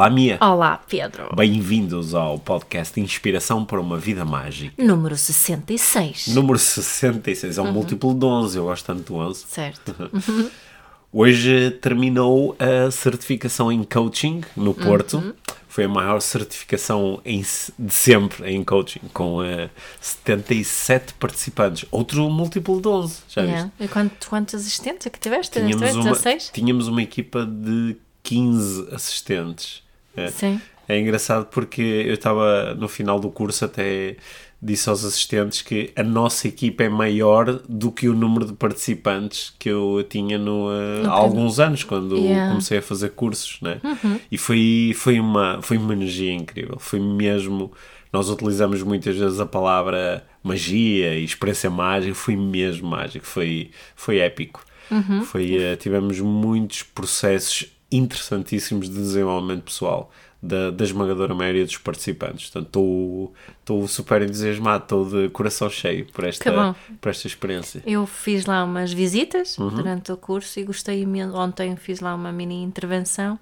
Olá, Mia. Olá, Pedro. Bem-vindos ao podcast Inspiração para uma Vida Mágica. Número 66. Número 66, é um múltiplo de 11, eu gosto tanto do 11. Certo. Hoje terminou a certificação em coaching no Porto. Uhum. Foi a maior certificação em, de sempre em coaching, com eh, 77 participantes. Outro múltiplo de 11, já Yeah. viste? E quanto, quantos assistentes é que tiveste? Tínhamos Tiveste uma, 16? tínhamos uma equipa de 15 assistentes. É. Sim. É engraçado porque eu estava no final do curso até disse aos assistentes que a nossa equipa é maior do que o número de participantes que eu tinha no, eh, há alguns anos quando Yeah. Uhum. comecei a fazer cursos, né? E foi, foi, uma, foi uma energia incrível. Foi mesmo. Nós utilizamos muitas vezes a palavra magia e experiência mágica, foi mesmo mágico, foi, foi épico. Uhum. Foi, eh, tivemos muitos processos interessantíssimos de desenvolvimento pessoal da, da esmagadora maioria dos participantes. Portanto, estou- super entusiasmado, estou de coração cheio por esta, por esta experiência. Eu fiz lá umas visitas Uhum. durante o curso e gostei imenso. Ontem fiz lá uma mini intervenção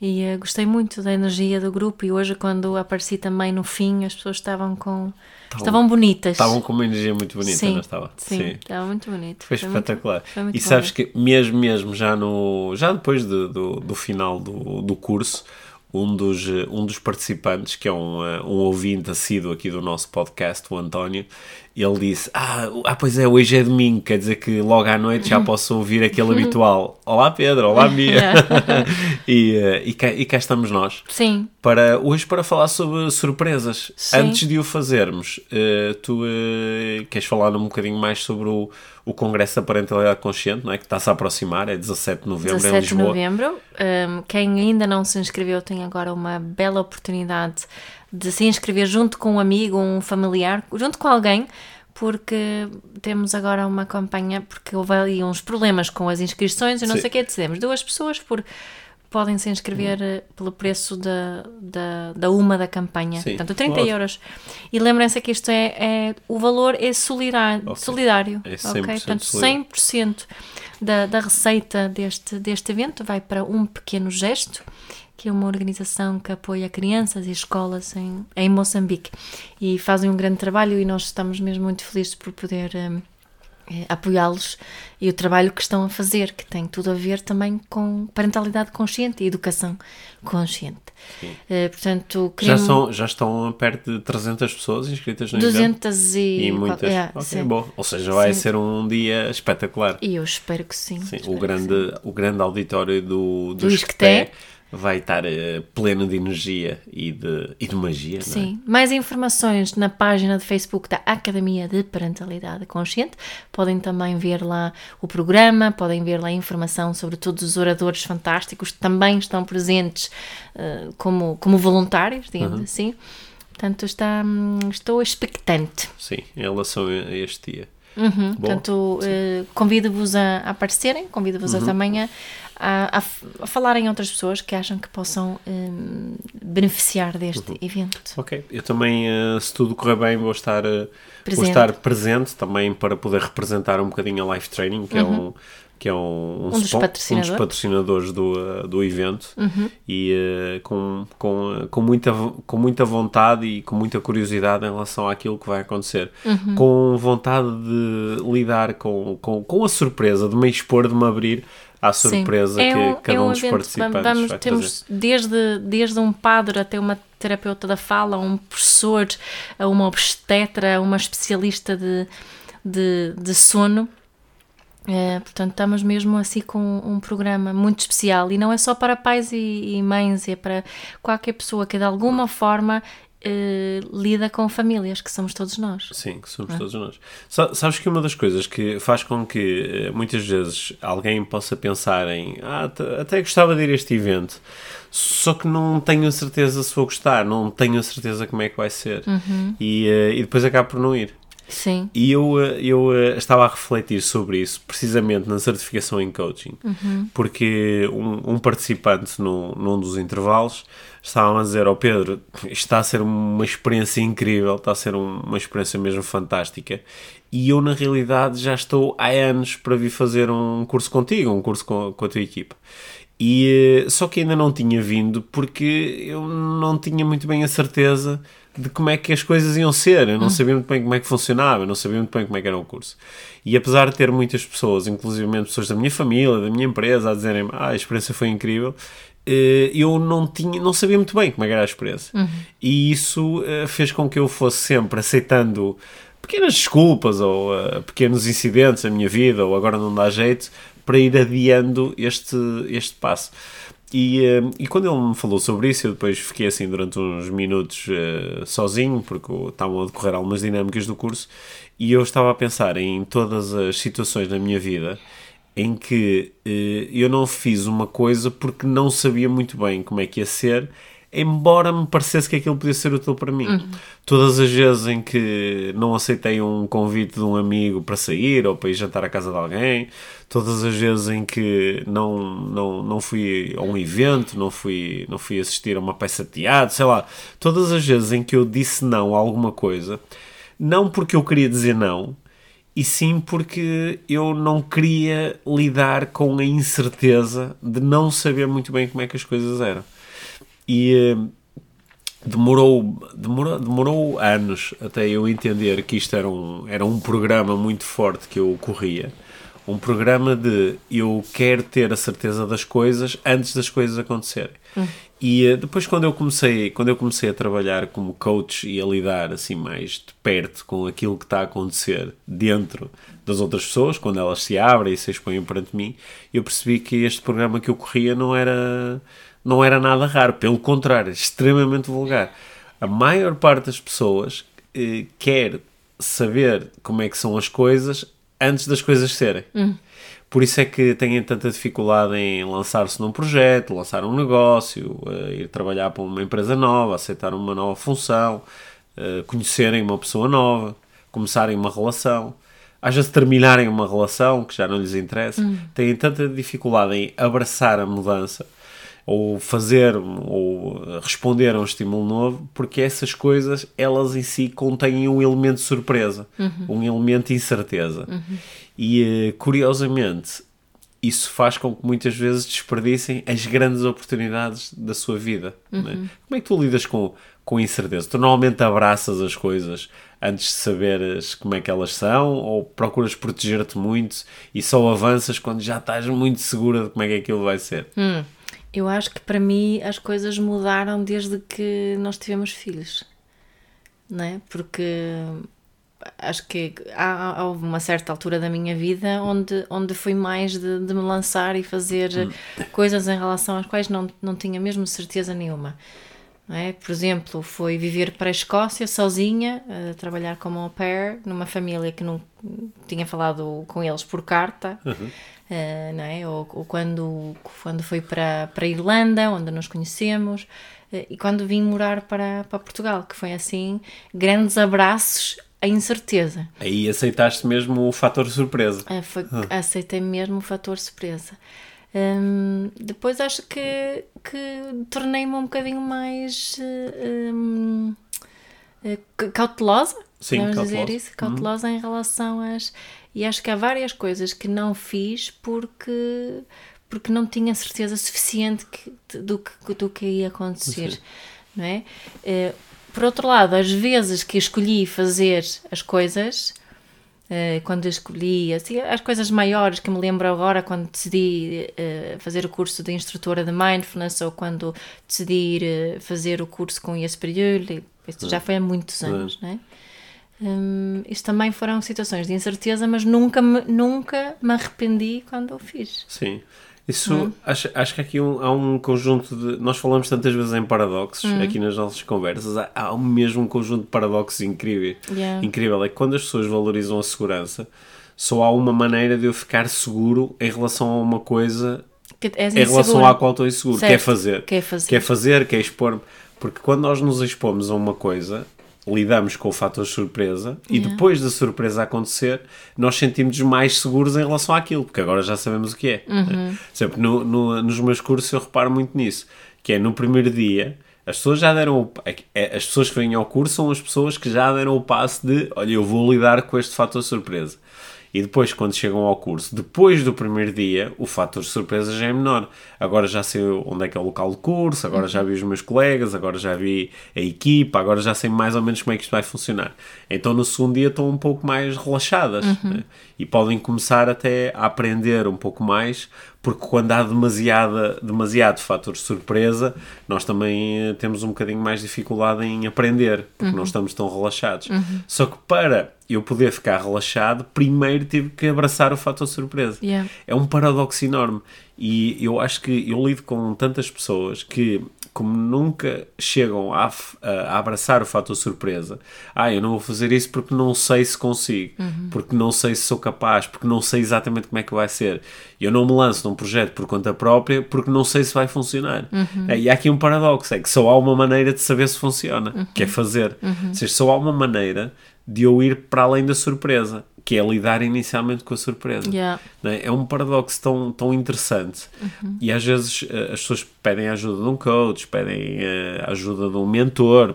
e eh, gostei muito da energia do grupo. E hoje, quando apareci também no fim, as pessoas estavam com. estavam bonitas. Estavam com uma energia muito bonita, sim, não estava? Sim, estava muito bonito. Foi muito- espetacular. foi muito e sabes que mesmo, mesmo já no já depois de- do, do final do, do curso, um dos, eh, um dos participantes, que é um, eh, um ouvinte assíduo aqui do nosso podcast, o António, ele disse: ah, ah, pois é, hoje é domingo, quer dizer que logo à noite já posso ouvir aquele habitual. Olá Pedro, olá Mia. e, eh, e, cá, e cá estamos nós Sim, para hoje para falar sobre surpresas. Sim. Antes de o fazermos, eh, tu eh, queres falar um bocadinho mais sobre o, o Congresso da Parentalidade Consciente, não é? que está-se a aproximar, é 17 de novembro em 17 de Lisboa. novembro. Um, quem ainda não se inscreveu tem agora uma bela oportunidade de se inscrever junto com um amigo, um familiar, junto com alguém, porque temos agora uma campanha, porque houve ali uns problemas com as inscrições e não Sim. sei o que decidimos. Duas pessoas por podem se inscrever eh, pelo preço da, da, da uma da campanha. Sim, Portanto, 30 ótimo. euros. E lembrem-se que isto é, é- o valor é solidário. Solidário É ok? 100% Portanto, solidário. 100% da, da receita deste, deste evento vai para um pequeno gesto, que é uma organização que apoia crianças e escolas em, em Moçambique. E fazem um grande trabalho e nós estamos mesmo muito felizes por poder hum, eh, apoiá-los e o trabalho que estão a fazer, que tem tudo a ver também com parentalidade consciente e educação consciente. Eh, portanto, Já, queremos são, já estão perto de 300 pessoas inscritas no evento. 200 e, E muitas. É, ok, sim. bom. Ou seja, vai Sim. ser um dia espetacular. E eu espero que sim. Sim, espero o, grande, o grande auditório do, do, Do Isqueté. Vai estar eh, pleno de energia e de, e de magia, é? Sim, mais informações na página de Facebook da Academia de Parentalidade Consciente. Podem também ver lá o programa, podem ver lá informação sobre todos os oradores fantásticos que também estão presentes eh, como, como voluntários, digamos assim. Portanto, está, hum, estou expectante. Sim, em relação a este dia. Uhum, Bom, portanto, eh, convido-vos a, a aparecerem, convido-vos Uhum. a também a, a, a falarem a outras pessoas que acham que possam hum, beneficiar deste Uhum. evento. Ok, eu também, eh, se tudo correr bem, vou estar, eh, vou Presente. estar presente também para poder representar um bocadinho a Life Training, que é um que é um, Um dos spon- um patrocinadores. dos patrocinadores do, eh, do evento e eh, com, com, com, muita, com muita vontade e com muita curiosidade em relação àquilo que vai acontecer. Com vontade de lidar com, com, com a surpresa, de me expor, de me abrir à surpresa que É um- cada é um dos evento, participantes vamos, vai temos trazer. desde, desde um padre até uma terapeuta da fala, um professor, a uma obstetra, a uma especialista de, de, de sono. É, portanto, estamos mesmo assim com um programa muito especial e não é só para pais e, e mães, é para qualquer pessoa que de alguma forma eh, lida com famílias, que somos todos nós. Sim, que somos todos nós. Sa- Sabes que uma das coisas que faz com que eh, muitas vezes alguém possa pensar em ah, até- gostava de ir a este evento, só que não tenho certeza se vou gostar, não tenho certeza como é que vai ser. E, eh, e depois acabo por não ir. Sim. E eu, eh, eu eh, estava a refletir sobre isso precisamente na certificação em coaching, porque um, um participante num, num dos intervalos estava a dizer ao Pedro: "Isto está a ser uma experiência incrível, está a ser um- uma experiência mesmo fantástica. E eu, na realidade, já estou há anos para vir fazer um curso contigo, um curso com, com a tua equipa. E, eh, só que ainda não tinha vindo porque eu não tinha muito bem a certeza de como é que as coisas iam ser. Eu não sabia muito bem como é que funcionava, eu não sabia muito bem como é que era o curso. E apesar de ter muitas pessoas, inclusive pessoas da minha família, da minha empresa, a dizerem ah, a experiência foi incrível, eh, eu não, tinha, não sabia muito bem como é era a experiência. E isso eh, fez com que eu fosse sempre aceitando pequenas desculpas ou eh, pequenos incidentes na minha vida, ou agora não dá jeito, para ir adiando este, este passo. E, eh, e quando ele me falou sobre isso, eu depois fiquei assim durante uns minutos eh, sozinho, porque estavam a decorrer algumas dinâmicas do curso, e eu estava a pensar em todas as situações na minha vida em que eh, eu não fiz uma coisa porque não sabia muito bem como é que ia ser, embora me parecesse que aquilo podia ser útil para mim. Todas as vezes em que não aceitei um convite de um amigo para sair ou para ir jantar à casa de alguém, todas as vezes em que não, não, não fui a um evento, não fui, não fui assistir a uma peça de teatro, sei lá, todas as vezes em que eu disse não a alguma coisa, não porque eu queria dizer não, e sim porque eu não queria lidar com a incerteza de não saber muito bem como é que as coisas eram. E eh, demorou, demorou, demorou anos até eu entender que isto era um, era um programa muito forte que eu corria. Um programa de eu quero ter a certeza das coisas antes das coisas acontecerem. E eh, depois quando eu comecei, quando eu comecei a trabalhar como coach e a lidar assim mais de perto com aquilo que está a acontecer dentro das outras pessoas, quando elas se abrem e se expõem perante mim, eu percebi que este programa que eu corria não era não era nada raro, pelo contrário, extremamente vulgar. A maior parte das pessoas eh, quer saber como é que são as coisas antes das coisas serem. Por isso é que têm tanta dificuldade em lançar-se num projeto, lançar um negócio, eh, ir trabalhar para uma empresa nova, aceitar uma nova função, eh, conhecerem uma pessoa nova, começarem uma relação. Às vezes terminarem uma relação que já não lhes interessa. Têm tanta dificuldade em abraçar a mudança ou fazer ou eh, responder a um estímulo novo, porque essas coisas, elas em si contêm um elemento de surpresa, um elemento de incerteza. E eh, curiosamente, isso faz com que muitas vezes desperdicem as grandes oportunidades da sua vida. é? Como é que tu lidas com, com incerteza? Tu normalmente abraças as coisas antes de saberes como é que elas são ou procuras proteger-te muito e só avanças quando já estás muito segura de como é que aquilo vai ser? Eu acho que para mim as coisas mudaram desde que nós tivemos filhos, não é? Porque acho que há, houve uma certa altura da minha vida onde, onde fui mais de, de me lançar e fazer coisas em relação às quais não, não tinha mesmo certeza nenhuma. é? Por exemplo, foi viver para a Escócia sozinha, a trabalhar como au pair, numa família que não tinha falado com eles por carta, eh, não é? Ou, ou quando, quando fui para, para a Irlanda, onde nos conhecemos, eh, e quando vim morar para, para Portugal, que foi assim, grandes abraços à incerteza. Aí aceitaste mesmo o fator surpresa. É, foi, Aceitei mesmo o fator surpresa. Hum, depois acho que, que tornei-me um bocadinho mais eh, hum, eh, ca- cautelosa, Sim, vamos cautelosa. dizer isso, cautelosa em relação às. E acho que há várias coisas que não fiz porque, porque não tinha certeza suficiente que- do, que, do que ia acontecer. Não é? Eh, por outro lado, às vezes que escolhi fazer as coisas, eh, quando escolhi assim, as coisas maiores que me lembro agora, quando decidi eh, fazer o curso de instrutora de mindfulness ou quando decidi fazer o curso com Ias Periul, isso já foi há muitos anos, não é? Hum, isto também foram situações de incerteza, mas nunca me, nunca me arrependi quando o fiz. Sim. Isso, Hum. acho, acho que aqui um- há um conjunto de. Nós falamos tantas vezes em paradoxos Hum. aqui nas nossas conversas, há, há um mesmo um conjunto de paradoxos incrível. Yeah. Incrível é que quando as pessoas valorizam a segurança, só há uma maneira de eu ficar seguro em relação a uma coisa Que em relação à qual estou inseguro, que é fazer. Que é fazer. Que é fazer, que é expor-me. Porque quando nós nos expomos a uma coisa, lidamos com o fator surpresa e Yeah. depois da surpresa acontecer, nós sentimos mais seguros em relação àquilo, porque agora já sabemos o que é. Uhum. né? Sempre no, no- nos meus cursos eu reparo muito nisso, que é no primeiro dia. As pessoas já deram o, é- é- as pessoas que vêm ao curso são as pessoas que já deram o passo de olha, eu vou lidar com este fator surpresa. E depois, quando chegam ao curso, depois do primeiro dia, o fator de surpresa já é menor. Agora já sei onde é que é o local do curso, agora já vi os meus colegas, agora já vi a equipa, agora já sei mais ou menos como é que isto vai funcionar. Então no segundo dia estão um pouco mais relaxadas né? e podem começar até a aprender um pouco mais, porque quando há demasiada, demasiado fator de surpresa, nós também eh, temos um bocadinho mais dificuldade em aprender, porque não estamos tão relaxados. Só que para eu poder ficar relaxado, primeiro tive que abraçar o fator surpresa. Yeah. É um paradoxo enorme. E eu acho que eu lido com tantas pessoas que, como nunca chegam a, a abraçar o fator surpresa, ah, eu não vou fazer isso porque não sei se consigo, porque não sei se sou capaz, porque não sei exatamente como é que vai ser. Eu não me lanço num projeto por conta própria porque não sei se vai funcionar. É, E há aqui um paradoxo: é que só há uma maneira de saber se funciona, que é fazer. Ou seja, só há uma maneira de eu ir para além da surpresa, que é lidar inicialmente com a surpresa. Yeah. É? É um paradoxo tão, tão interessante. E às vezes eh, as pessoas pedem ajuda de um coach, pedem eh, ajuda de um mentor.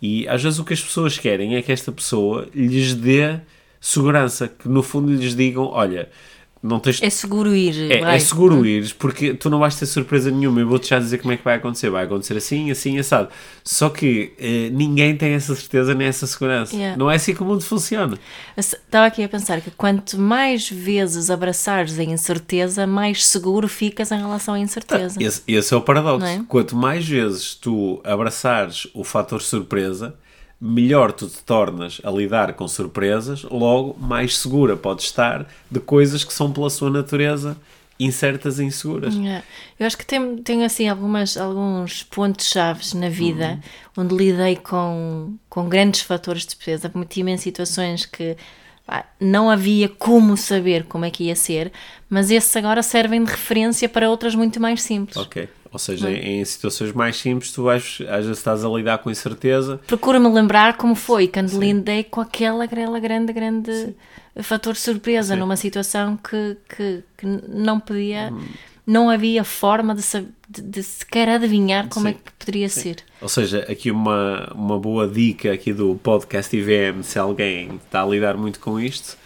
E às vezes o que as pessoas querem é que esta pessoa lhes dê segurança, que no fundo lhes digam: olha, não tens. É seguro ir. É, vai. é seguro ires, porque tu não vais ter surpresa nenhuma. Eu vou-te já dizer como é que vai acontecer. Vai acontecer assim, assim, assado. Só que eh, ninguém tem essa certeza nem essa segurança. Yeah. Não é assim que o mundo funciona. Estava aqui a pensar que quanto mais vezes abraçares a incerteza, mais seguro ficas em relação à incerteza. Esse, esse é o paradoxo. É? Quanto mais vezes tu abraçares o fator surpresa, melhor tu te tornas a lidar com surpresas, logo mais segura podes estar de coisas que são pela sua natureza incertas e inseguras. Yeah. Eu acho que tenho, tenho assim algumas, alguns pontos chaves na vida Uhum. onde lidei com, com grandes fatores de despesa. Meti-me em situações que pá, não havia como saber como é que ia ser, mas esses agora servem de referência para outras muito mais simples. Ok. Ou seja, em, em situações mais simples, tu vais, às vezes estás a lidar com incerteza. Procura-me lembrar como foi quando lidei com aquela, aquela grande, grande fator de surpresa numa situação que, que, que não podia, Uhum. não havia forma de, de, de sequer adivinhar como é Sim. que poderia ser. Ou seja, aqui uma, uma boa dica aqui do podcast IVM, se alguém está a lidar muito com isto,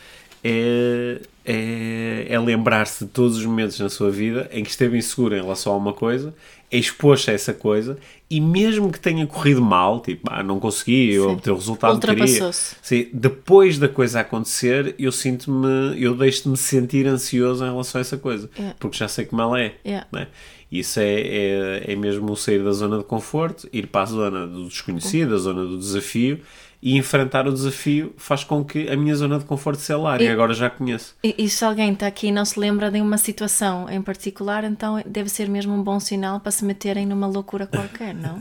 é, é, é lembrar-se de todos os momentos na sua vida em que esteve inseguro em relação a uma coisa, expôs-se a essa coisa e mesmo que tenha corrido mal, tipo, ah, não consegui, Sim. obter o resultado que queria. Sim, depois da coisa acontecer, eu sinto-me, eu deixo-me sentir ansioso em relação a essa coisa, Yeah. porque já sei como ela é. Yeah. né? Isso é, é, é mesmo o sair da zona de conforto, ir para a zona do desconhecido, a zona do desafio e enfrentar o desafio faz com que a minha zona de conforto se alargue. E- Agora já conheço. E, e se alguém está aqui e não se lembra de uma situação em particular, então deve ser mesmo um bom sinal para se meterem numa loucura qualquer, não?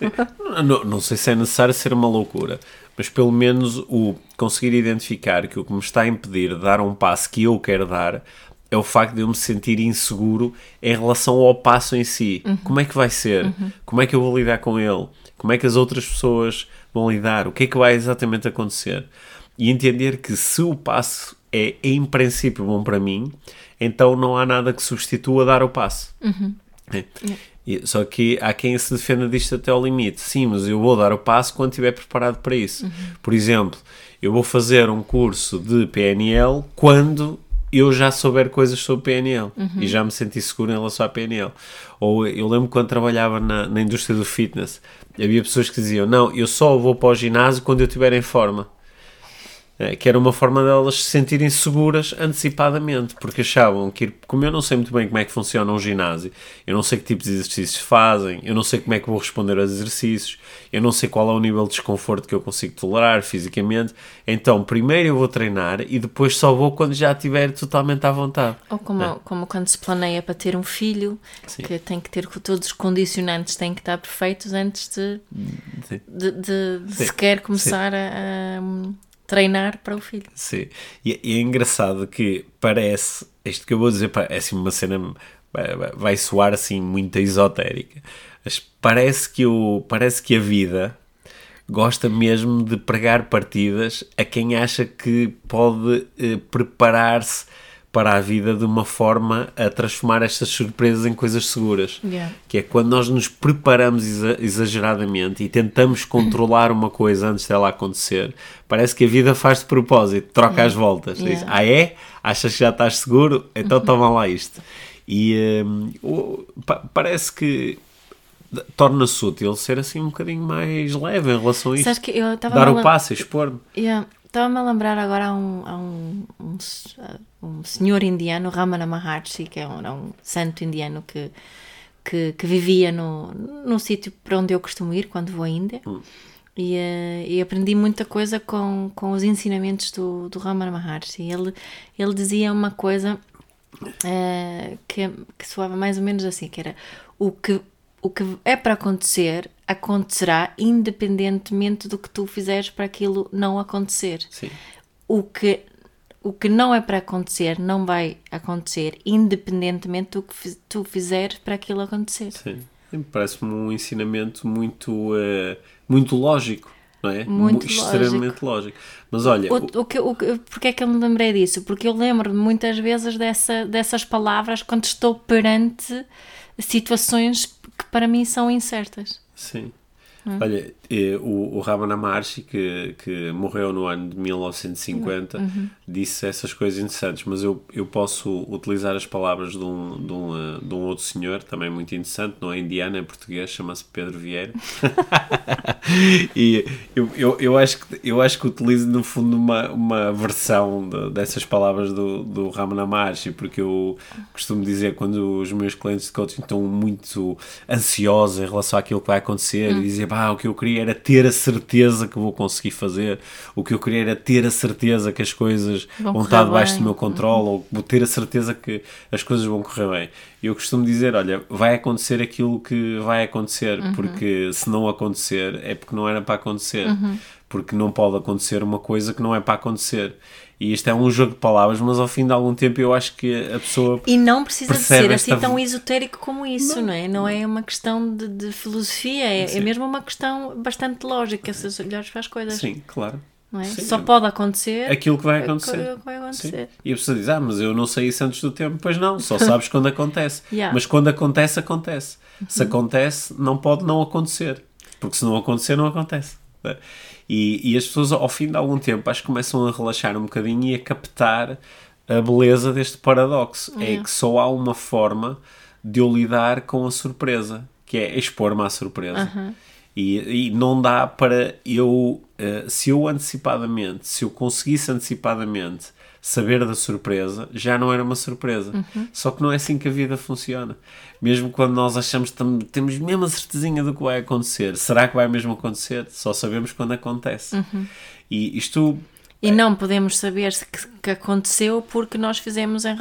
Não, não sei se é necessário ser uma loucura, mas pelo menos o conseguir identificar que o que me está a impedir de dar um passo que eu quero dar é o facto de eu me sentir inseguro em relação ao passo em si. Como é que vai ser? Como é que eu vou lidar com ele? Como é que as outras pessoas vão lidar? O que é que vai exatamente acontecer? E entender que se o passo é em princípio bom para mim, então não há nada que substitua dar o passo. É. E- Só que há quem se defenda disto até ao limite. Sim, mas eu vou dar o passo quando estiver preparado para isso. Por exemplo, eu vou fazer um curso de PNL quando eu já souber coisas sobre PNL e já me senti seguro em relação à PNL. Ou eu lembro quando trabalhava na, na indústria do fitness, havia pessoas que diziam: Não, eu só vou para o ginásio quando eu estiver em forma. Eh, que era uma forma delas se sentirem seguras antecipadamente, porque achavam que, como eu não sei muito bem como é que funciona um ginásio, eu não sei que tipos de exercícios fazem, eu não sei como é que vou responder aos exercícios, eu não sei qual é o nível de desconforto que eu consigo tolerar fisicamente, então primeiro eu vou treinar e depois só vou quando já estiver totalmente à vontade. Ou como, é. como quando se planeia para ter um filho, Sim. que tem que ter todos os condicionantes têm que estar perfeitos antes de, de, de, de sequer começar a, a treinar para o filho. Sim, e, e, é engraçado que parece, isto que eu vou dizer, parece uma cena, vai soar assim muito esotérica, mas parece que, o, parece que a vida gosta mesmo de pregar partidas a quem acha que pode eh, preparar-se para a vida de uma forma a transformar estas surpresas em coisas seguras. Yeah. Que é quando nós nos preparamos exageradamente e tentamos controlar uma coisa antes dela acontecer, parece que a vida faz de propósito, troca yeah. as voltas. Yeah. Diz, ah é? Achas que já estás seguro? Então toma lá isto. E um, parece que torna-se útil ser assim um bocadinho mais leve em relação a isto. que eu Dar o passo, expor-me. Yeah. Estava-me a lembrar agora a um, um, um, um, senhor indiano, Ramana Maharshi, que é um, um santo indiano que, que, que, vivia no, no sítio para onde eu costumo ir quando vou à Índia. Hum. E, uh, e, aprendi muita coisa com, com os ensinamentos do, do Ramana Maharshi. Ele, ele dizia uma coisa uh, que, que soava mais ou menos assim, que era o que, o que é para acontecer acontecerá independentemente do que tu fizeres para aquilo não acontecer. Sim. O que o que não é para acontecer não vai acontecer independentemente do que tu fizeres para aquilo acontecer. Sim. Parece-me um ensinamento muito, uh, muito lógico. Não é? Muito extremamente lógico. Mas olha. O, o que, o, porque é que eu me lembrei disso? Porque eu lembro muitas vezes dessa, dessas palavras quando estou perante situações que para mim são incertas. Sim. Hum. Olha, o, o Ramana Maharshi, que, que morreu no ano de 1950, uhum. disse essas coisas interessantes, mas eu, eu posso utilizar as palavras de um, de, um, eh, de um outro senhor, também muito interessante, não é indiano, é português, chama-se Pedro Vieira. e eu, eu, eu, acho que, eu acho que utilizo, no fundo, uma, uma versão de, dessas palavras do, do Ramana Maharshi, porque eu costumo dizer, quando os meus clientes de coaching estão muito ansiosos em relação àquilo que vai acontecer, hum. e dizem, pá, o que eu queria era ter a certeza que vou conseguir fazer, o que eu queria era ter a certeza que as coisas vão, vão estar debaixo bem. do meu controle, ou ter a certeza que as coisas vão correr bem. E eu costumo dizer: olha, vai acontecer aquilo que vai acontecer, uhum. porque se não acontecer é porque não era para acontecer, uhum. porque não pode acontecer uma coisa que não é para acontecer. E isto é um jogo de palavras, mas ao fim de algum tempo eu acho que a pessoa. E não precisa de ser assim tão esotérico como isso, não, não é? Não é uma questão de, de filosofia, é, é, mesmo uma questão bastante lógica, se olhares para as coisas. Sim, claro. É? Sim, Só pode acontecer aquilo que vai acontecer. Que vai acontecer. E a pessoa diz: Ah, mas eu não sei isso antes do tempo. Pois não, só sabes quando acontece. yeah. Mas quando acontece, acontece. Uhum. Se acontece, não pode não acontecer. Porque se não acontecer, não acontece. E, e as pessoas, ao fim de algum tempo, acho que começam a relaxar um bocadinho e a captar a beleza deste paradoxo. É, é que só há uma forma de eu lidar com a surpresa, que é expor-me à surpresa. Uhum. E, e, não dá para eu, uh, se eu antecipadamente, se eu conseguisse antecipadamente saber da surpresa, já não era uma surpresa. Uhum. Só que não é assim que a vida funciona. Mesmo quando nós achamos que temos mesmo a certezinha do que vai acontecer, será que vai mesmo acontecer? Só sabemos quando acontece. Uhum. E isto. E não podemos saber que, que aconteceu porque nós fizemos em,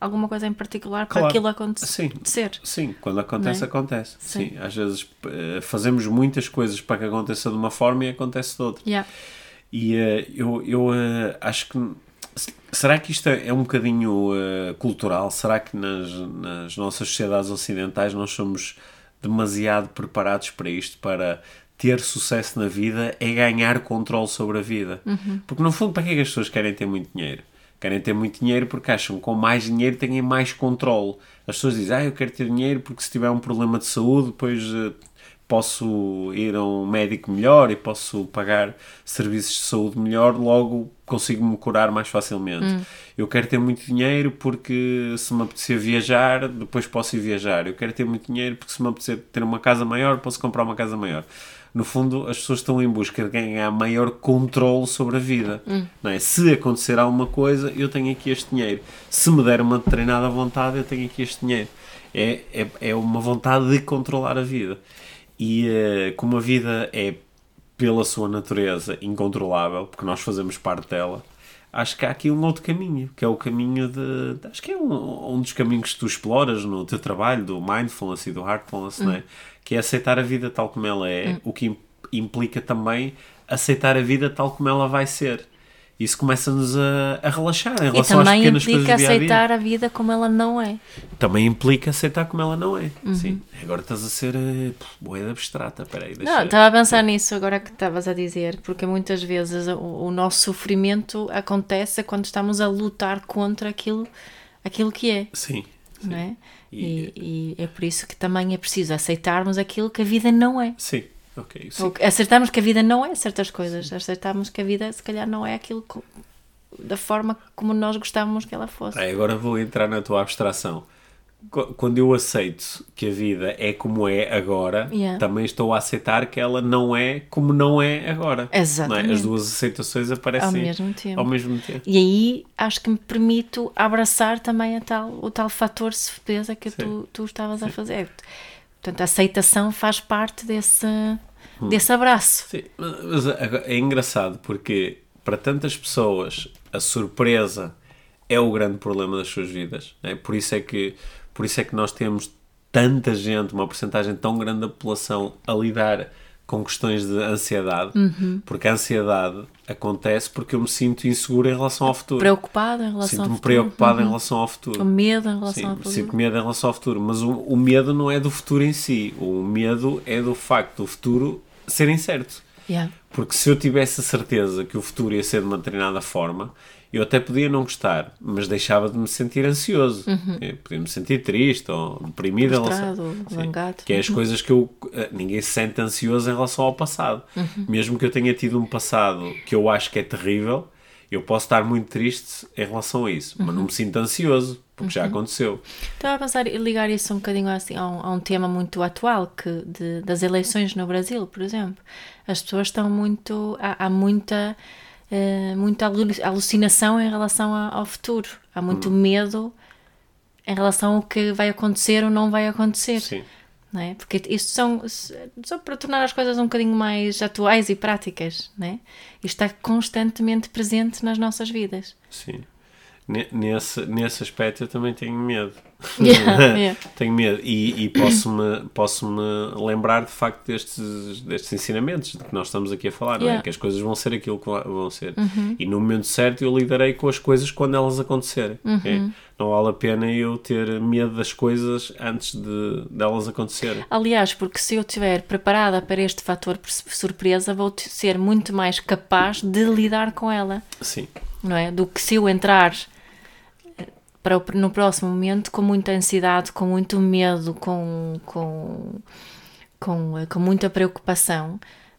alguma coisa em particular para claro. aquilo acontecer. Sim, sim, quando acontece, é? acontece. Sim. sim. às vezes uh, fazemos muitas coisas para que aconteça de uma forma e acontece de outra. Yeah. E uh, eu, eu uh, acho que Será que isto é um bocadinho uh, cultural? Será que nas, nas nossas sociedades ocidentais nós somos demasiado preparados para isto, para ter sucesso na vida é ganhar controle sobre a vida? Uhum. Porque no fundo, para que, é que as pessoas querem ter muito dinheiro? Querem ter muito dinheiro porque acham que com mais dinheiro têm mais controle. As pessoas dizem, ah, eu quero ter dinheiro porque se tiver um problema de saúde, depois uh, posso ir a um médico melhor e posso pagar serviços de saúde melhor, logo consigo me curar mais facilmente. Eu quero ter muito dinheiro porque se me apetecer viajar, depois posso ir viajar. Eu quero ter muito dinheiro porque se me apetecer ter uma casa maior, posso comprar uma casa maior. No fundo, as pessoas estão em busca de ganhar maior controle sobre a vida. Não é? Se acontecer alguma coisa, eu tenho aqui este dinheiro. Se me der uma treinada vontade, eu tenho aqui este dinheiro. É, é, é uma vontade de controlar a vida. E eh, como a vida é, pela sua natureza, incontrolável, porque nós fazemos parte dela, acho que há aqui um outro caminho, que é o caminho de. Acho que é um, um dos caminhos que tu exploras no teu trabalho, do mindfulness e do heartfulness, não é? que é aceitar a vida tal como ela é, o que im- implica também aceitar a vida tal como ela vai ser. Isso começa-nos a, a relaxar em relação às também pequenas coisas implica do dia a dia aceitar a vida como ela não é. também implica aceitar como ela não é. Sim. Agora estás a ser uh, boeda abstrata. Peraí, deixa Não, estava a pensar nisso agora que estavas a dizer, porque muitas vezes o, o nosso sofrimento acontece quando estamos a lutar contra aquilo, aquilo que é, Sim. não é? E- E, e é por isso que também é preciso aceitarmos aquilo que a vida não é. Sim. Ok. Sim. Ou que- Aceitarmos que a vida não é certas coisas, aceitarmos que a vida se calhar não é aquilo co- da forma como nós gostávamos que ela fosse. Aí agora vou entrar na tua abstração. Qu- Quando eu aceito que a vida é como é agora, Yeah. também estou a aceitar que ela não é como não é agora. Exatamente. Não é? As duas aceitações aparecem Ao mesmo tempo. Ao mesmo tempo. E aí acho que me permito abraçar também a tal, o tal fator surpresa que tu, tu estavas a fazer. Portanto, a aceitação faz parte desse, Hum. desse abraço. Sim, mas é engraçado porque para tantas pessoas a surpresa é o grande problema das suas vidas. né? Por, isso é que, por isso é que nós temos tanta gente, uma porcentagem tão grande da população a lidar com questões de ansiedade, porque a ansiedade acontece porque eu me sinto inseguro em relação ao futuro. Preocupado em relação ao Sinto-me preocupado em relação ao futuro. O medo em relação Sim, ao futuro. sinto medo em relação ao futuro, mas o, o medo não é do futuro em si, o medo é do facto do futuro ser incerto. Yeah. Porque se eu tivesse a certeza que o futuro ia ser de uma determinada forma, eu até podia não gostar, mas deixava de me sentir ansioso. Eu podia me sentir triste ou deprimido. em relação- Frustrado, zangado. Que é as coisas que eu. eh, Ninguém se sente ansioso em relação ao passado. Mesmo que eu tenha tido um passado que eu acho que é terrível, eu posso estar muito triste em relação a isso, mas não me sinto ansioso, porque já aconteceu. Estava a pensar ligar isso um bocadinho assim, a, um, a um tema muito atual que de- das eleições no Brasil, por exemplo. As pessoas estão muito. Há, há muita, eh, muita alu- alucinação em relação ao futuro. Há muito medo em relação ao que vai acontecer ou não vai acontecer. Sim. Não é? Porque isto são só para tornar as coisas um bocadinho mais atuais e práticas, não é? Isto está constantemente presente nas nossas vidas. Sim. Ne- Nesse, nesse aspecto eu também tenho medo. Yeah, yeah. tenho medo. E, e posso-me posso -me lembrar de facto destes, destes ensinamentos de que nós estamos aqui a falar, é? Yeah. Uhum. Que as coisas vão ser aquilo que vão ser. E no momento certo eu lidarei com as coisas quando elas acontecerem. ok? Uhum. Não vale a pena eu ter medo das coisas antes de delas acontecerem. Aliás, porque se eu estiver preparada para este fator por- surpresa, vou ser muito mais capaz de lidar com ela, Sim. não é? Do que se eu entrar para no próximo momento com muita ansiedade, com muito medo, com, com, com, eh, com muita preocupação.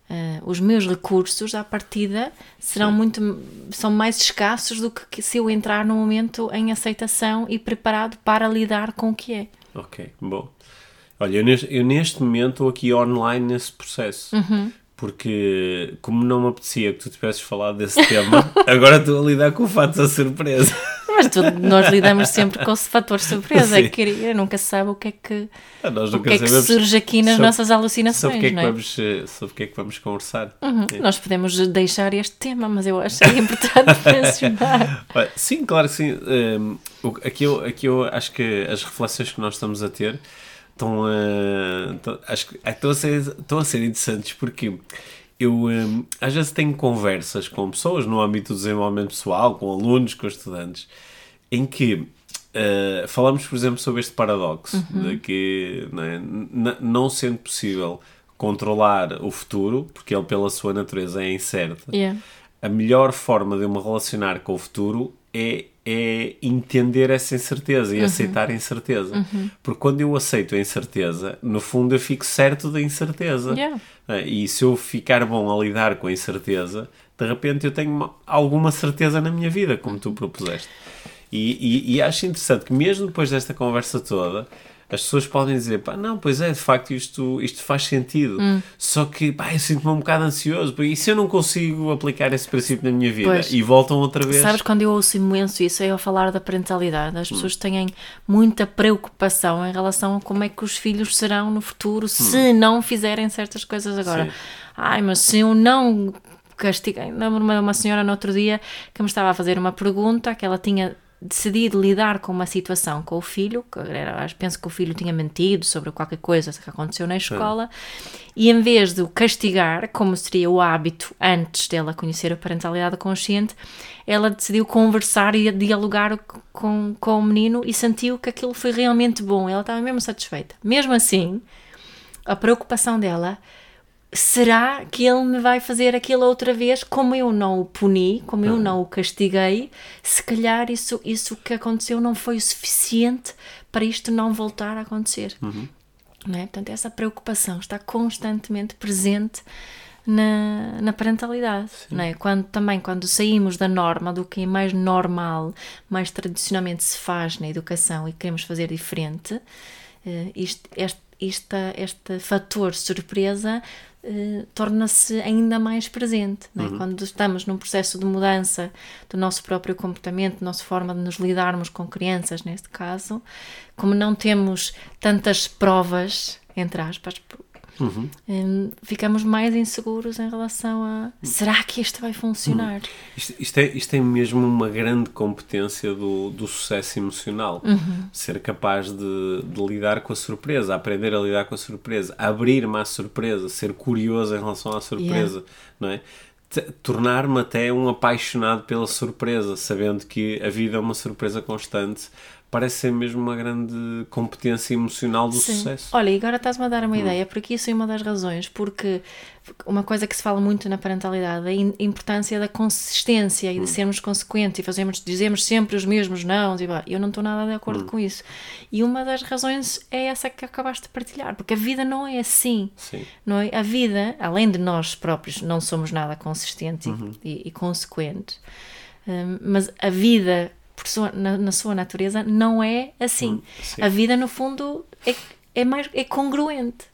Eh, os meus recursos à partida serão muito são mais escassos do que que se eu entrar num momento em aceitação e preparado para lidar com o que é. Ok, bom. Olha, eu neste, eu neste momento estou aqui online nesse processo. Uhum. Porque, como não me apetecia que tu tivesses falado desse tema, agora estou a lidar com o fato da surpresa. Mas tu- nós lidamos sempre com esse fator surpresa, é Sim. que nunca se sabe o que é que, Ah, o nunca que, é que surge aqui nas sobre- nossas alucinações, sobre o que é que é? vamos, eh, sobre o que é que vamos conversar. Uhum. Nós podemos deixar este tema, mas eu achei importante mencionar. Sim, claro que sim. Um, o- aqui, eu, aqui eu acho que as reflexões que nós estamos a ter estão a, estão- acho que, ah, estão, a ser, estão a ser interessantes porque eu um, às vezes tenho conversas com pessoas no âmbito do desenvolvimento pessoal, com alunos, com estudantes, em que uh, falamos, por exemplo, sobre este paradoxo de que não, é, não sendo possível controlar o futuro, porque ele pela sua natureza é incerto, Yeah. a melhor forma de eu me relacionar com o futuro é, é entender essa incerteza e aceitar a incerteza. Porque quando eu aceito a incerteza, no fundo eu fico certo da incerteza. Yeah. Ah, E se eu ficar bom a lidar com a incerteza, de repente eu tenho uma- alguma certeza na minha vida, como tu propuseste. E, e- e acho interessante que mesmo depois desta conversa toda, as pessoas podem dizer, pá, não, pois é, de facto isto, isto faz sentido. Hum. Só que, pá, eu sinto-me um bocado ansioso. E se eu não consigo aplicar esse princípio na minha vida? Pois. E voltam outra vez. Sabes quando eu ouço imenso isso, é eu falar da parentalidade. As pessoas têm muita preocupação em relação a como é que os filhos serão no futuro se não fizerem certas coisas agora. Sim. Ai, mas se eu não castigar. Lembro-me de uma senhora no outro dia que me estava a fazer uma pergunta que ela tinha decidido lidar com uma situação com o filho, que era, penso que o filho tinha mentido sobre qualquer coisa que aconteceu na escola, e em vez de o castigar, como seria o hábito antes dela conhecer a parentalidade consciente, ela decidiu conversar e dialogar com, com o menino e sentiu que aquilo foi realmente bom. Ela estava mesmo satisfeita. Mesmo assim, a preocupação dela será que ele me vai fazer aquilo outra vez como eu não o puni, como eu não o castiguei, se calhar isso, isso que aconteceu não foi o suficiente para isto não voltar a acontecer. Não é? Portanto, essa preocupação está constantemente presente na, na parentalidade. Não é? quando, também quando saímos da norma, do que é mais normal, mais tradicionalmente se faz na educação e queremos fazer diferente, eh, isto, este, esta, este fator surpresa eh, torna-se ainda mais presente. é? Quando estamos num processo de mudança do nosso próprio comportamento, da nossa forma de nos lidarmos com crianças, neste caso, como não temos tantas provas, entre aspas, hum, ficamos mais inseguros em relação a será que isto vai funcionar? Isto, isto é, isto é mesmo uma grande competência do, do sucesso emocional. Ser capaz de, de lidar com a surpresa, aprender a lidar com a surpresa, abrir-me à surpresa, ser curioso em relação à surpresa, não é? Tornar-me até um apaixonado pela surpresa, sabendo que a vida é uma surpresa constante, parece ser mesmo uma grande competência emocional do Sim. sucesso. Olha, e agora estás-me a dar uma ideia, porque isso é uma das razões, porque uma coisa que se fala muito na parentalidade é a importância da consistência e de sermos consequentes e fazemos, dizemos sempre os mesmos não, e eu não estou nada de acordo com isso. E uma das razões é essa que acabaste de partilhar, porque a vida não é assim. Sim. Não é? A vida, além de nós próprios, não somos nada consistentes e- Uhum. e, e consequentes, hum, mas a vida, sua- na, na sua natureza, não é assim. Hum, sim. A vida, no fundo, é, é mais é congruente.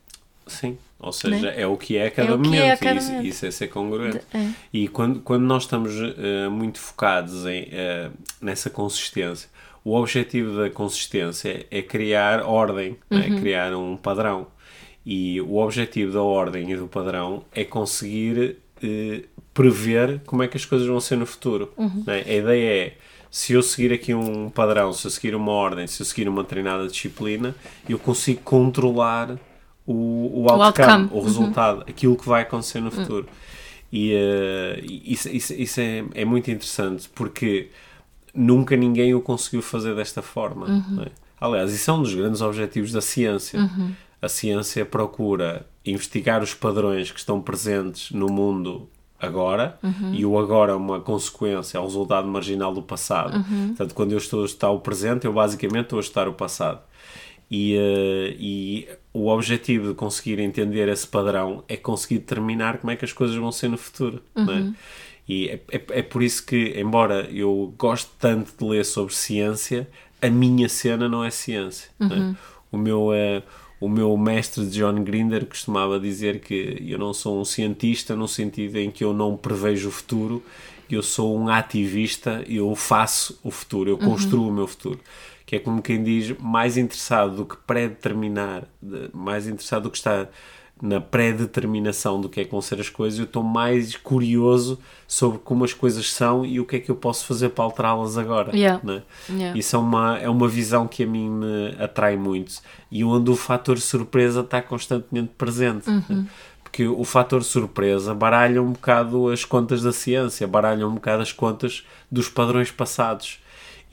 Sim, ou seja, Né? é o que é a cada o que momento. é a cada isso, momento. isso é ser congruente. É. E quando, quando nós estamos eh, muito focados em, eh, nessa consistência, o objetivo da consistência é criar ordem, Uhum. é criar um padrão. E o objetivo da ordem e do padrão é conseguir eh, prever como é que as coisas vão ser no futuro. Uhum. né? A ideia é se eu seguir aqui um padrão, se eu seguir uma ordem, se eu seguir uma treinada disciplina, eu consigo controlar o, o outcome, outcome. o resultado, aquilo que vai acontecer no futuro. E eh, isso, isso, isso é, é muito interessante porque nunca ninguém o conseguiu fazer desta forma. não é? Aliás, isso é um dos grandes objetivos da ciência. A ciência procura investigar os padrões que estão presentes no mundo agora e o agora é uma consequência, é um resultado marginal do passado. Portanto, quando eu estou a estudar o presente, eu basicamente estou a estudar o passado. E, eh, e o objetivo de conseguir entender esse padrão é conseguir determinar como é que as coisas vão ser no futuro. não é? E é, é, é por isso que, embora eu goste tanto de ler sobre ciência, a minha cena não é ciência. é? O meu. eh, o meu mestre John Grinder costumava dizer que eu não sou um cientista no sentido em que eu não prevejo o futuro, eu sou um ativista, eu faço o futuro, eu construo o meu futuro. Que é como quem diz, mais interessado do que pré-determinar, de- mais interessado do que estar na pré-determinação do que é que vão ser as coisas, eu estou mais curioso sobre como as coisas são e o que é que eu posso fazer para alterá-las agora. Yeah. né? Yeah. Isso é uma, é uma visão que a mim me atrai muito e onde o fator surpresa está constantemente presente. né? Porque o fator surpresa baralha um bocado as contas da ciência, baralha um bocado as contas dos padrões passados.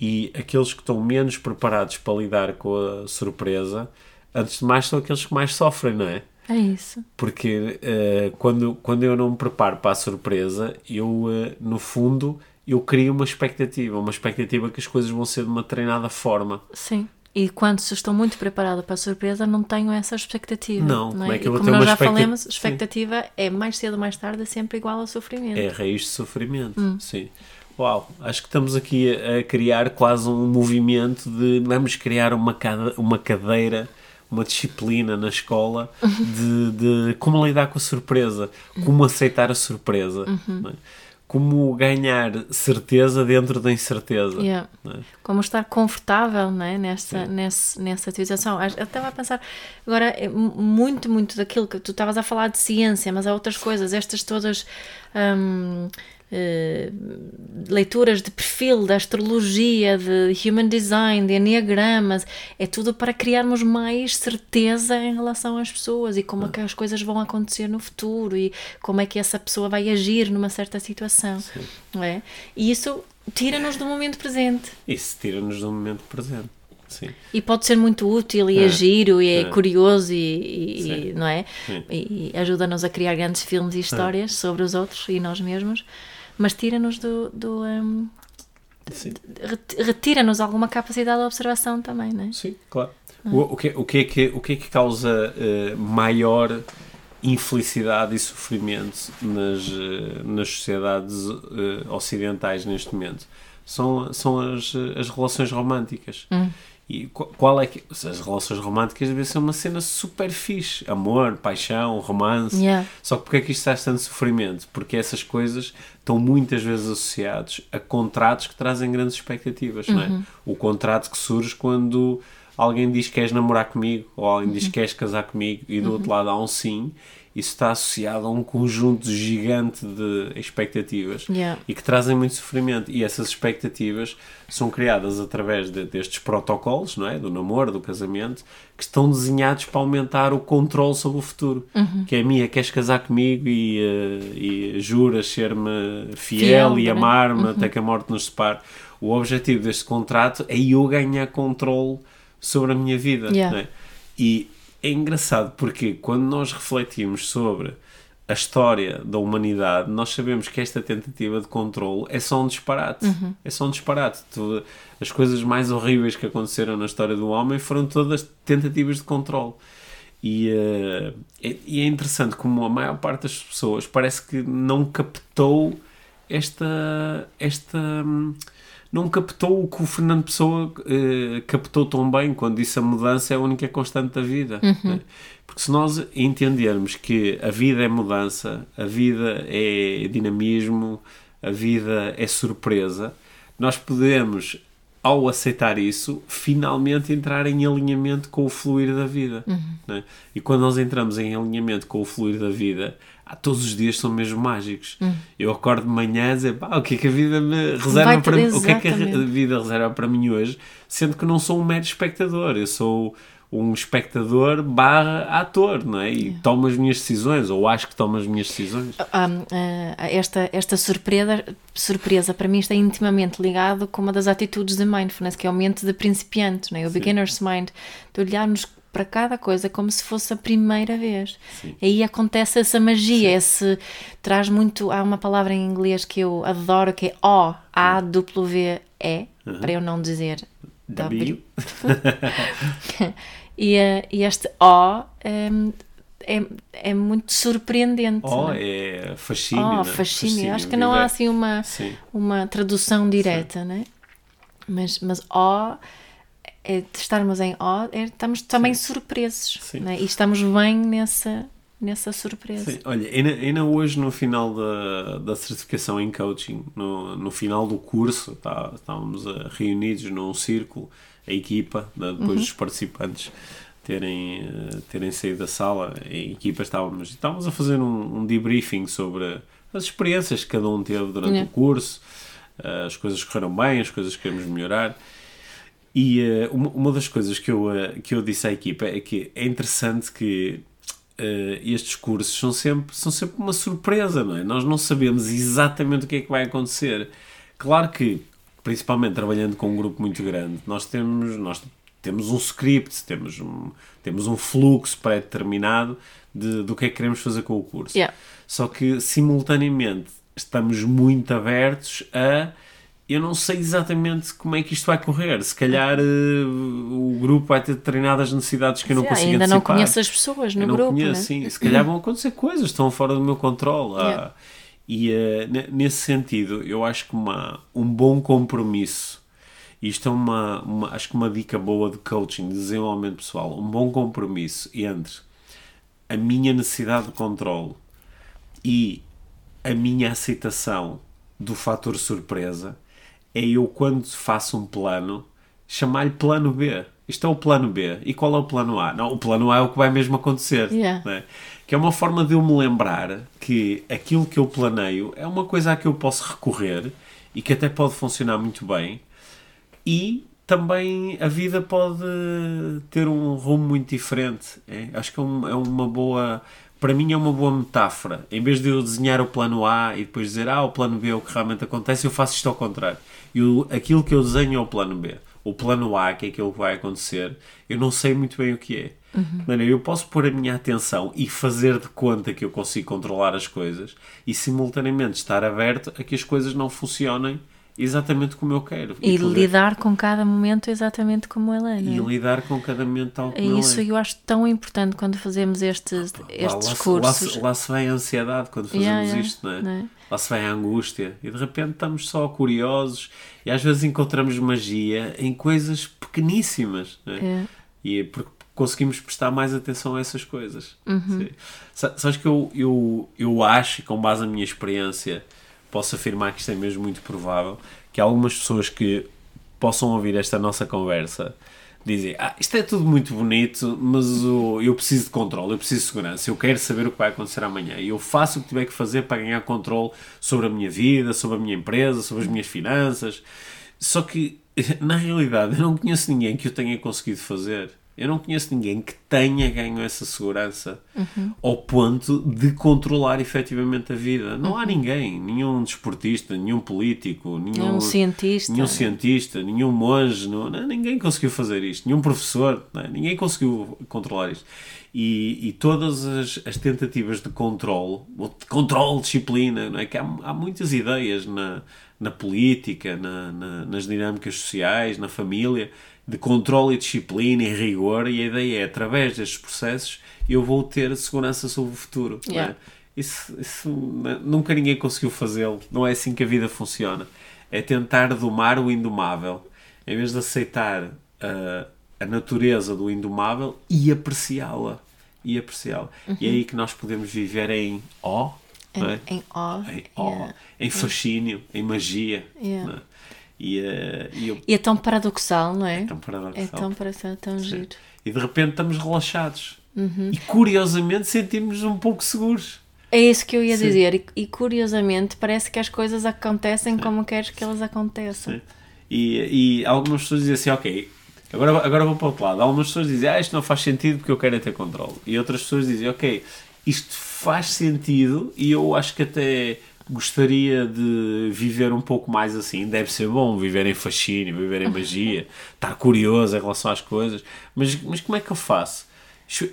E aqueles que estão menos preparados para lidar com a surpresa, antes de mais, são aqueles que mais sofrem, não é? É isso. Porque uh, quando, quando eu não me preparo para a surpresa, eu, uh, no fundo, eu crio uma expectativa, uma expectativa que as coisas vão ser de uma treinada forma. Sim. E quando se estou muito preparada para a surpresa, não tenho essa expectativa. Não, não como é que e eu vou como ter nós uma já expecta- falamos, Sim. expectativa é mais cedo ou mais tarde é sempre igual ao sofrimento. É a raiz de sofrimento. Hum. Sim. Uau, acho que estamos aqui a, a criar quase um movimento de vamos criar uma, cade- uma cadeira, uma disciplina na escola de, de como lidar com a surpresa, como aceitar a surpresa, Uhum. é? como ganhar certeza dentro da incerteza. Yeah. é? Como estar confortável é? nessa, nessa, nessa. Acho- Eu estava a pensar, agora, mu- muito, muito daquilo que tu estavas a falar de ciência, mas há outras coisas, estas todas hum, eh, leituras de perfil, da astrologia, de human design, de enneagramas, é tudo para criarmos mais certeza em relação às pessoas e como é que as coisas vão acontecer no futuro e como é que essa pessoa vai agir numa certa situação. Não é? E isso tira-nos do momento presente. Isso tira-nos do momento presente. Sim. E pode ser muito útil e É, é giro e é, é. curioso e, e- não é? Sim. E, e ajuda-nos a criar grandes filmes e histórias sobre os outros e nós mesmos, mas tira-nos do, do hum, ret- retira-nos alguma capacidade de observação também, não é? Sim, claro. O, o, que, o, que é que, o que é que causa eh, maior infelicidade e sofrimento nas, eh, nas sociedades eh, ocidentais neste momento? São, são as, as relações românticas. E qu- qual é que. As relações românticas devem ser uma cena super fixe. Amor, paixão, romance. Yeah. Só que porque é que isto traz tanto sofrimento? Porque essas coisas estão muitas vezes associados a contratos que trazem grandes expectativas, não é? O contrato que surge quando alguém diz que queres namorar comigo ou alguém diz que queres casar comigo e do outro lado há um sim, isso está associado a um conjunto gigante de expectativas Yeah. e que trazem muito sofrimento. E essas expectativas são criadas através de- destes protocolos, não é? Do namoro, do casamento, que estão desenhados para aumentar o controle sobre o futuro. Que é a minha, queres casar comigo e, eh, e juras ser-me fiel, Fiel, e não é? amar-me até que a morte nos separe. O objetivo deste contrato é eu ganhar controle sobre a minha vida. Yeah. não é? E é engraçado porque quando nós refletimos sobre a história da humanidade, nós sabemos que esta tentativa de controle é só um disparate. É só um disparate. As coisas mais horríveis que aconteceram na história do homem foram todas tentativas de controle. E, eh, é, e é interessante como a maior parte das pessoas parece que não captou esta. esta hum, não captou o que o Fernando Pessoa eh, captou tão bem quando disse a mudança é a única constante da vida. né? Porque se nós entendermos que a vida é mudança, a vida é dinamismo, a vida é surpresa, nós podemos, ao aceitar isso, finalmente entrar em alinhamento com o fluir da vida. né? E quando nós entramos em alinhamento com o fluir da vida, ah, todos os dias são mesmo mágicos. Eu acordo de manhã a dizer, pá, o que é que a vida me reserva para mim? O que é que a vida reserva para mim hoje? Sendo que não sou um mero espectador, eu sou um espectador barra ator, não é? E tomo as minhas decisões, ou acho que tomo as minhas decisões. Ah, esta, esta surpresa, surpresa para mim está intimamente ligado com uma das atitudes de mindfulness, que é o mente de principiante, né? o beginner's mind, de olharmos para cada coisa como se fosse a primeira vez. Aí acontece essa magia, esse traz muito. Há uma palavra em inglês que eu adoro que é O, A-W-E, para eu não dizer W. e, eh, e este O em, é, é muito surpreendente. Oh, né? é fascínio, Oh, né? fascínio. Acho que não há assim uma, Sim. uma tradução direta, né? Mas, mas ó, é, de estarmos em ó, é, estamos também surpresos. Sim. Né? E estamos bem nessa, nessa surpresa. Sim, olha, ainda, ainda hoje no final da, da certificação em coaching, no, no final do curso, tá, estávamos eh, reunidos num círculo, a equipa, depois Uhum. dos participantes terem, eh, terem saído da sala, a equipa estávamos, estávamos a fazer um, um debriefing sobre as experiências que cada um teve durante Yeah. o curso, eh, as coisas que correram bem, as coisas que queremos melhorar. E eh, uma, uma das coisas que eu, eh, que eu disse à equipa é que é interessante que eh, estes cursos são sempre, são sempre uma surpresa, não é? Nós não sabemos exatamente o que é que vai acontecer. Claro que, principalmente trabalhando com um grupo muito grande, nós temos, nós temos um script, temos um, temos um fluxo pré-determinado de, do que é que queremos fazer com o curso. Yeah. Só que, simultaneamente, estamos muito abertos a. Eu não sei exatamente como é que isto vai correr. Se calhar eh, o grupo vai ter determinadas necessidades que eu não consigo ainda não antecipar. conheço as pessoas no eu não grupo, conheço, né? sim. Se calhar vão acontecer coisas, estão fora do meu controle. Ah, Yeah. e ne- nesse sentido, eu acho que uma, um bom compromisso, isto é uma, uma- acho que uma dica boa de coaching, de desenvolvimento pessoal, um bom compromisso entre a minha necessidade de controle e a minha aceitação do fator surpresa é eu quando faço um plano chamar-lhe plano B. Isto é o plano B. E qual é o plano A? Não, o plano A é o que vai mesmo acontecer. Yeah. né? Que é uma forma de eu me lembrar que aquilo que eu planeio é uma coisa a que eu posso recorrer e que até pode funcionar muito bem e também a vida pode ter um rumo muito diferente. é? Acho que é, um- é uma boa. Para mim é uma boa metáfora. Em vez de eu desenhar o plano A e depois dizer ah, o plano B é o que realmente acontece, eu faço isto ao contrário. E o- aquilo que eu desenho é o plano B. O plano A, que é aquilo que vai acontecer, eu não sei muito bem o que é. Mano, eu posso pôr a minha atenção e fazer de conta que eu consigo controlar as coisas e simultaneamente estar aberto a que as coisas não funcionem exatamente como eu quero. E poder- lidar com cada momento exatamente como ele é, e é? lidar com cada momento tal É como isso ele é. eu acho tão importante quando fazemos estes, Lá- estes lá, cursos. Lá, se- lá se vai a ansiedade quando fazemos Yeah, yeah, isto, não é? não é? Lá se vai a angústia e de repente estamos só curiosos e às vezes encontramos magia em coisas pequeníssimas, não é? É. E é porque conseguimos prestar mais atenção a essas coisas. Uhum. Sabes que eu, eu, eu acho, e com base na minha experiência, posso afirmar que isto é mesmo muito provável, que algumas pessoas que possam ouvir esta nossa conversa dizem, ah, isto é tudo muito bonito, mas o- eu preciso de controle, eu preciso de segurança, eu quero saber o que vai acontecer amanhã e eu faço o que tiver que fazer para ganhar controle sobre a minha vida, sobre a minha empresa, sobre as minhas finanças. Só que, na realidade, eu não conheço ninguém que o tenha conseguido fazer. Eu não conheço ninguém que tenha ganho essa segurança ao ponto de controlar efetivamente a vida. Não há ninguém, nenhum desportista, nenhum político, nenhum, Nenhum cientista. nenhum cientista, nenhum monge, não, não, ninguém conseguiu fazer isto, nenhum professor, não é? ninguém conseguiu controlar isto. E, e todas as, as tentativas de controle, de controle, disciplina, não é? que há, há muitas ideias na, na política, na- na- nas dinâmicas sociais, na família, de controle e disciplina e rigor, e a ideia é, através destes processos, eu vou ter segurança sobre o futuro. é? Yeah. Isso, isso nunca ninguém conseguiu fazê-lo. Não é assim que a vida funciona. É tentar domar o indomável. Em vez de aceitar ah, a natureza do indomável e apreciá-la. E apreciá-la. E é aí que nós podemos viver em ó, não é? Em, em awe. em, ó, yeah. em fascínio, em magia. Yeah. É? E, ah, e eu, E é tão paradoxal, não é? tão paradoxal. É tão paradoxal, tão giro. E de repente estamos relaxados. Uhum. E curiosamente sentimos um pouco seguros. É isso que eu ia Sim. dizer. E, e, curiosamente parece que as coisas acontecem como queres que elas aconteçam. Sim. E, e algumas pessoas dizem assim, ok, agora, agora vou para o outro lado. Algumas pessoas dizem, ah, isto não faz sentido porque eu quero é ter controle. E outras pessoas dizem, ok, isto faz sentido e eu acho que até gostaria de viver um pouco mais assim. Deve ser bom viver em fascínio, viver em magia, estar curioso em relação às coisas. Mas, mas como é que eu faço?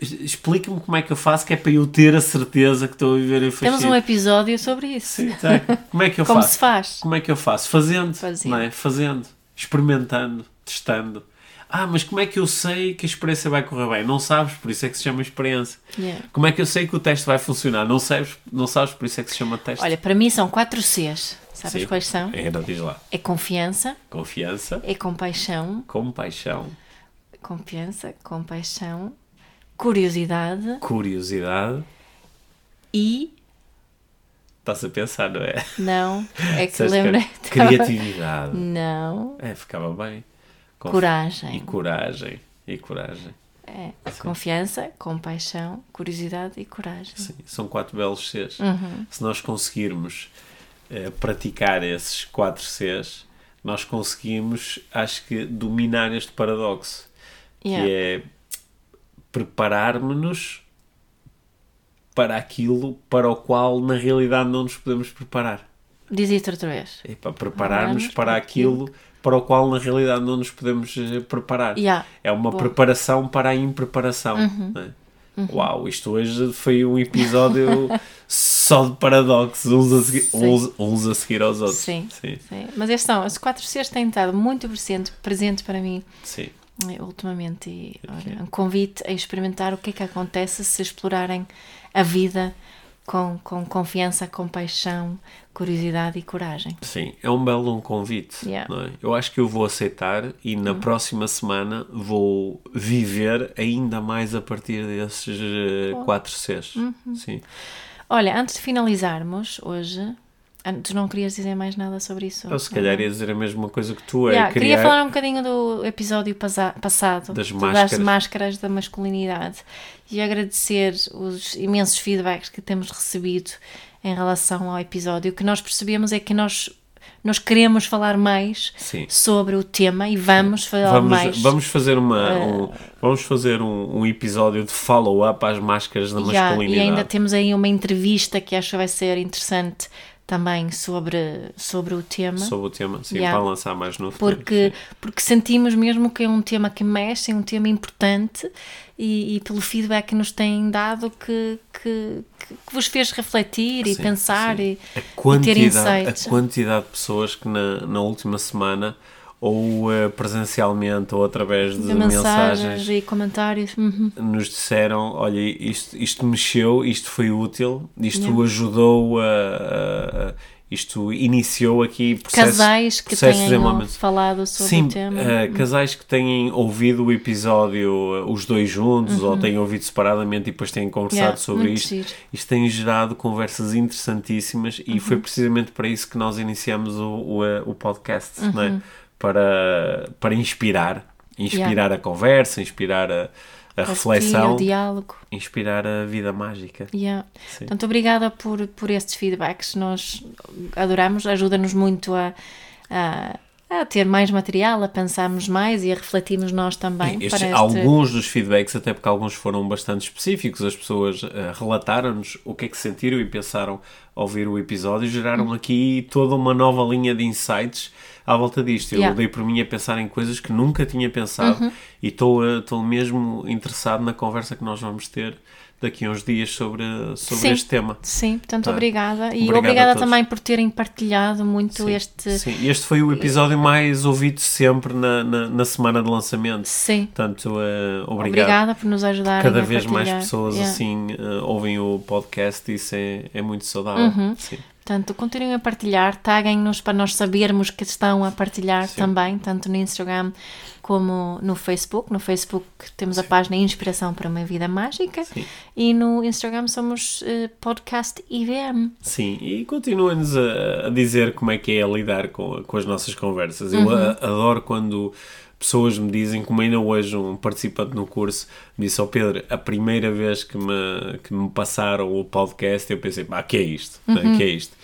Explica-me como é que eu faço que é para eu ter a certeza que estou a viver em fascínio. Temos um episódio sobre isso. Sim, tem. Como é que eu Como faço? se faz? Como é que eu faço? Fazendo, Fazendo. não é? Fazendo, experimentando, testando. Ah, mas como é que eu sei que a experiência vai correr bem? Não sabes, por isso é que se chama experiência. Yeah. Como é que eu sei que o teste vai funcionar? Não sabes, não sabes por isso é que se chama teste. Olha, para mim são quatro Cs. Sabes Sim. quais são? É, então diz lá. É confiança, Confiança, é compaixão, compaixão, confiança, compaixão, curiosidade curiosidade. e Estás a pensar, não é? não, é que que- Criatividade. Não, É, ficava bem. Conf- coragem. E coragem. E coragem. É, confiança, compaixão, curiosidade e coragem. Sim, são quatro belos Cs. Uhum. Se nós conseguirmos eh, praticar esses quatro Cs, nós conseguimos, acho que, dominar este paradoxo. Yeah. Que é prepararmos-nos para aquilo para o qual, na realidade, não nos podemos preparar. Diz isto outra vez. É para prepararmos Prepararmos para para aquilo para o qual, na realidade, não nos podemos eh, preparar. Yeah. É uma. Uhum. preparação para a impreparação. não é? Uau, isto hoje foi um episódio só de paradoxos, uns a seguir, uns, uns a seguir aos outros. Sim, sim. sim. Mas estes são, os quatro Cs têm estado muito presente, presente para mim. Sim. Eh, ultimamente, e um convite a experimentar o que é que acontece se explorarem a vida com, com confiança, compaixão, curiosidade e coragem. Sim, é um belo um convite. Yeah. É? Eu acho que eu vou aceitar e na Uhum. próxima semana vou viver ainda mais a partir desses eh, quatro Cs. Uhum. Sim. Olha, antes de finalizarmos hoje, antes não querias dizer mais nada sobre isso? Eu se calhar ia dizer a mesma coisa que tu, é Yeah, criar... Queria falar um bocadinho do episódio passado Das máscaras. máscaras da masculinidade e agradecer os imensos feedbacks que temos recebido em relação ao episódio. O que nós percebemos é que nós, nós queremos falar mais Sim. sobre o tema e vamos falar Vamos, mais. Vamos fazer uma um, vamos fazer um, um episódio de follow-up às máscaras da Yeah, e masculinidade. ainda temos aí uma entrevista que acho que vai ser interessante também sobre, sobre o tema. sobre o tema, sim, Yeah. para lançar mais no futuro. porque, sim. porque sentimos mesmo que é um tema que mexe, é um tema importante e, e pelo feedback que nos têm dado que, que, que- vos fez refletir e Sim, pensar sim. e, a e ter insights. a quantidade de pessoas que na, na última semana ou eh, presencialmente ou através de De mensagens mensagens e comentários. Uhum. nos disseram, olha, isto, isto mexeu, isto foi útil, isto Yeah. ajudou a, a- a- isto iniciou aqui processos, Casais que processos de tenham falado sobre Sim, o tema. eh, casais que têm ouvido o episódio uh, os dois juntos ou têm ouvido separadamente e depois têm conversado Uhum. Yeah, sobre isto. giro. Isto tem gerado conversas interessantíssimas e Uhum. foi precisamente para isso que nós iniciamos o, o, o podcast, não Uhum. é? Para, para inspirar, inspirar a conversa, inspirar a, a Partilha, reflexão, o diálogo. inspirar a vida mágica. Yeah. Sim. Portanto, obrigada por, por estes feedbacks. Nós adoramos, ajuda-nos muito a, a, a ter mais material, a pensarmos mais e a refletirmos nós também. Para este... Alguns dos feedbacks, até porque alguns foram bastante específicos, as pessoas eh, relataram-nos o que é que sentiram e pensaram ao ouvir o episódio, e geraram aqui toda uma nova linha de insights à volta disto. Eu Yeah. dei por mim a pensar em coisas que nunca tinha pensado Uhum. e estou eh, estou mesmo interessado na conversa que nós vamos ter daqui a uns dias sobre, sobre Sim. este tema. Sim, portanto, Tá. obrigada. E obrigada todos. também por terem partilhado muito Sim, este. sim. Este foi o episódio mais ouvido sempre na, na, na semana de lançamento. Sim. Portanto, eh, obrigado. Obrigada por nos ajudarem Cada vez mais pessoas Yeah. assim eh, ouvem o podcast e isso é, é muito saudável. Uhum. Sim. Portanto, continuem a partilhar, taguem-nos para nós sabermos que estão a partilhar Sim. também, tanto no Instagram como no Facebook. No Facebook temos a página Inspiração para uma Vida Mágica Sim. e no Instagram somos eh, Podcast IVM. Sim, e continuem-nos a, a dizer como é que é lidar com, com as nossas conversas. Uhum. Eu a- adoro quando pessoas me dizem, como ainda hoje um participante no curso me disse, ó Pedro, a primeira vez que me, que me passaram o podcast, eu pensei, pá, que é isto? Uhum. Que é isto?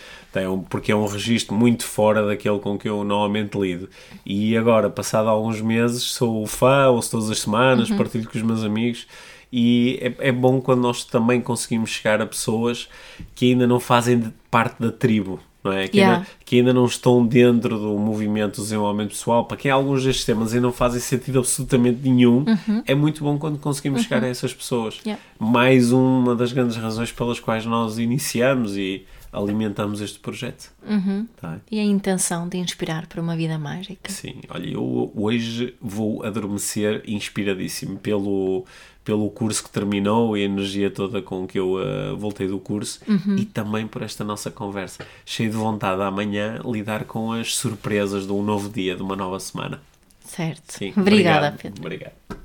É um- porque é um registro muito fora daquele com que eu normalmente lido. E agora, passado alguns meses, sou fã, ouço todas as semanas, Uhum. partilho com os meus amigos. E é, é bom quando nós também conseguimos chegar a pessoas que ainda não fazem parte da tribo, não é? Que, Yeah. ainda, que ainda não estão dentro do movimento do desenvolvimento pessoal. Para quem alguns destes temas ainda não fazem sentido absolutamente nenhum, é muito bom quando conseguimos chegar a essas pessoas. Yeah. Mais uma das grandes razões pelas quais nós iniciamos e alimentamos este projeto. Tá? E a intenção de inspirar para uma vida mágica. Sim, olha, eu hoje vou adormecer inspiradíssimo pelo, pelo curso que terminou e a energia toda com que eu eh, voltei do curso Uhum. e também por esta nossa conversa. Cheio de vontade amanhã lidar com as surpresas de um novo dia, de uma nova semana. Certo. Sim, Obrigada, obrigado, Pedro. Obrigado.